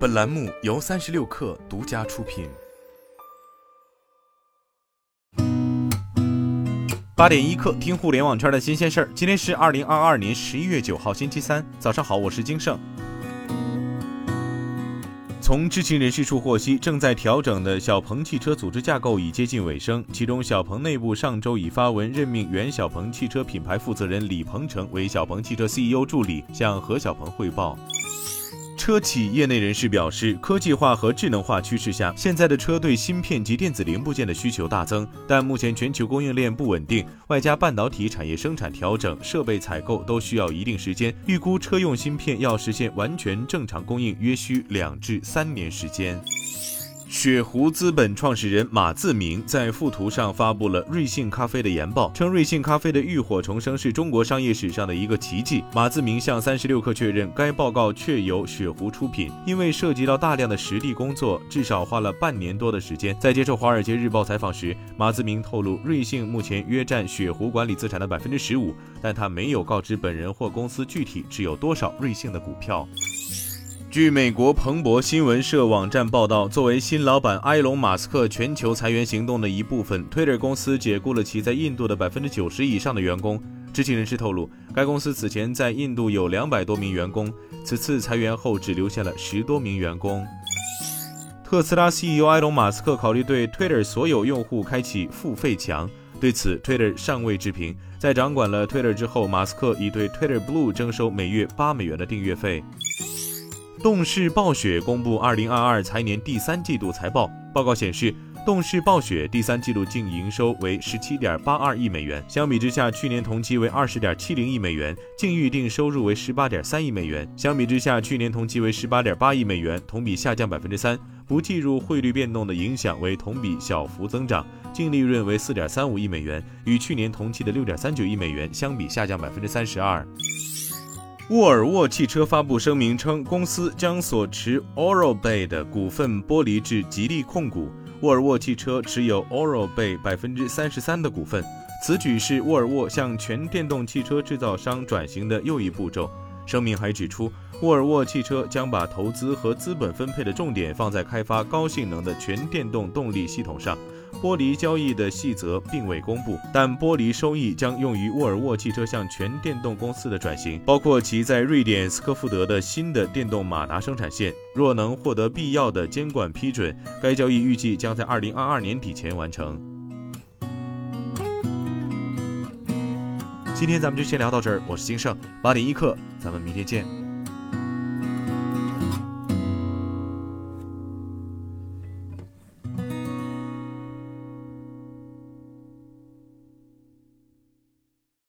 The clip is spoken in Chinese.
本栏目由三十六氪独家出品。八点一刻，听互联网圈的新鲜事儿。今天是二零二二年十一月九号，星期三，早上好，我是金盛。从知情人士处获悉，正在调整的小鹏汽车组织架构已接近尾声。其中，小鹏内部上周已发文任命原小鹏汽车品牌负责人李鹏程为小鹏汽车 CEO 助理，向何小鹏汇报。车企业内人士表示，科技化和智能化趋势下，现在的车对芯片及电子零部件的需求大增，但目前全球供应链不稳定，外加半导体产业生产调整、设备采购都需要一定时间。预估车用芯片要实现完全正常供应，约需两至三年时间。雪狐资本创始人马自明在附图上发布了瑞幸咖啡的研报，称瑞幸咖啡的浴火重生是中国商业史上的一个奇迹。马自明向三十六氪确认，该报告确由雪狐出品，因为涉及到大量的实地工作，至少花了半年多的时间。在接受《华尔街日报》采访时，马自明透露，瑞幸目前约占雪狐管理资产的百分之十五，但他没有告知本人或公司具体持有多少瑞幸的股票。据美国彭博新闻社网站报道，作为新老板埃隆·马斯克全球裁员行动的一部分，Twitter 公司解雇了其在印度的百分之九十以上的员工。知情人士透露，该公司此前在印度有两百多名员工，此次裁员后只留下了十多名员工。特斯拉 CEO 埃隆·马斯克考虑对 Twitter 所有用户开启付费墙，对此 Twitter 尚未置评。在掌管了 Twitter 之后，马斯克已对 Twitter Blue 征收每月八美元的订阅费。动视暴雪公布二零二二财年第三季度财报，报告显示，动视暴雪第三季度净营收为十七点八二亿美元，相比之下，去年同期为二十点七零亿美元，净预定收入为十八点三亿美元，相比之下，去年同期为十八点八亿美元，同比下降百分之三，不计入汇率变动的影响为同比小幅增长，净利润为四点三五亿美元，与去年同期的六点三九亿美元相比下降百分之三十二。沃尔沃汽车发布声明称，公司将所持 Aurobay 的股份剥离至吉利控股。沃尔沃汽车持有 Aurobay 百分之三十三的股份，此举是沃尔沃向全电动汽车制造商转型的又一步骤。声明还指出，沃尔沃汽车将把投资和资本分配的重点放在开发高性能的全电动动力系统上。玻璃交易的细则并未公布，但玻璃收益将用于沃尔沃汽车向全电动公司的转型，包括其在瑞典斯科夫德的新的电动马达生产线。若能获得必要的监管批准，该交易预计将在二零二二年底前完成。今天咱们就先聊到这儿，我是金盛，八点一刻，咱们明天见。